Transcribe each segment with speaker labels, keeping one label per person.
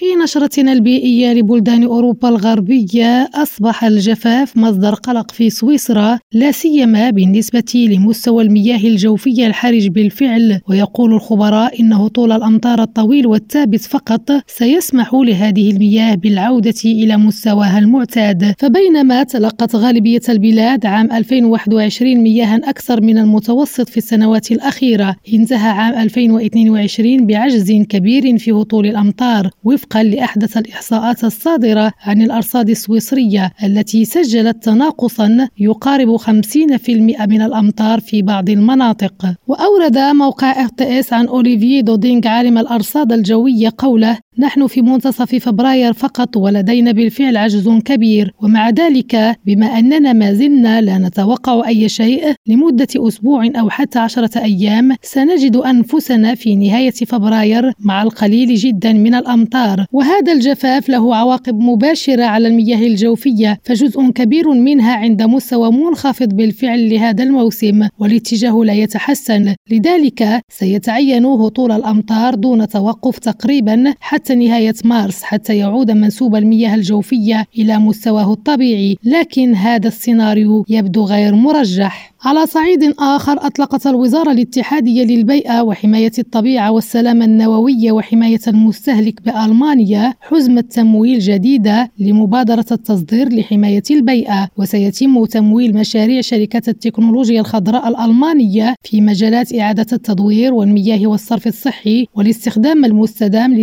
Speaker 1: في نشرتنا البيئية لبلدان أوروبا الغربية أصبح الجفاف مصدر قلق في سويسرا لا سيما بالنسبة لمستوى المياه الجوفية الحرج بالفعل. ويقول الخبراء إنه طول الأمطار الطويل والثابت فقط سيسمح لهذه المياه بالعودة إلى مستواها المعتاد. فبينما تلقت غالبية البلاد عام 2021 مياها أكثر من المتوسط في السنوات الأخيرة. انتهى عام 2022 بعجز كبير في هطول الأمطار. وفقا لأحدث الإحصاءات الصادرة عن الأرصاد السويسرية التي سجلت تناقصا يقارب 50% من الأمطار في بعض المناطق. وأورد موقع ارتئس عن أوليفي دودينغ عالم الأرصاد الجوية قوله نحن في منتصف فبراير فقط ولدينا بالفعل عجز كبير ومع ذلك بما أننا ما زلنا لا نتوقع أي شيء لمدة أسبوع أو حتى عشرة أيام سنجد أنفسنا في نهاية فبراير مع القليل جدا من الأمطار. وهذا الجفاف له عواقب مباشرة على المياه الجوفية فجزء كبير منها عند مستوى منخفض بالفعل لهذا الموسم والاتجاه لا يتحسن. لذلك سيتعين هطول الأمطار دون توقف تقريبا حتى نهاية مارس حتى يعود منسوب المياه الجوفية إلى مستواه الطبيعي لكن هذا السيناريو يبدو غير مرجح. على صعيد آخر أطلقت الوزارة الاتحادية للبيئة وحماية الطبيعة والسلامة النووية وحماية المستهلك بألمانيا حزمة تمويل جديدة لمبادرة التصدير لحماية البيئة. وسيتم تمويل مشاريع شركة التكنولوجيا الخضراء الألمانية في مجالات إعادة التدوير والمياه والصرف الصحي والاستخدام المستدام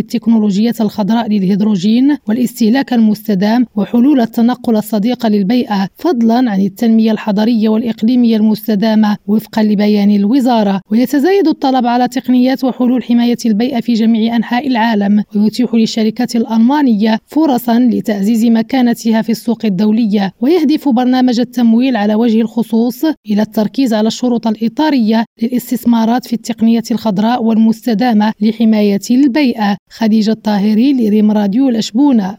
Speaker 1: للتكنولوجيات الخضراء للهيدروجين والاستهلاك المستدام وحلول التنقل الصديقة للبيئة فضلا عن التنمية الحضرية والإقليمية المستدامة وفقا لبيان الوزارة. ويتزايد الطلب على تقنيات وحلول حماية البيئة في جميع أنحاء العالم. ويتيح للشركات الألمانية فرصا لتعزيز مكانتها في السوق الدولية. ويهدف برنامج التمويل على وجه الخصوص إلى التركيز على الشروط الإطارية للاستثمارات في التقنية الخضراء والمستدامة لحماية البيئة. خديجة الطاهري لريم راديو الأشبونة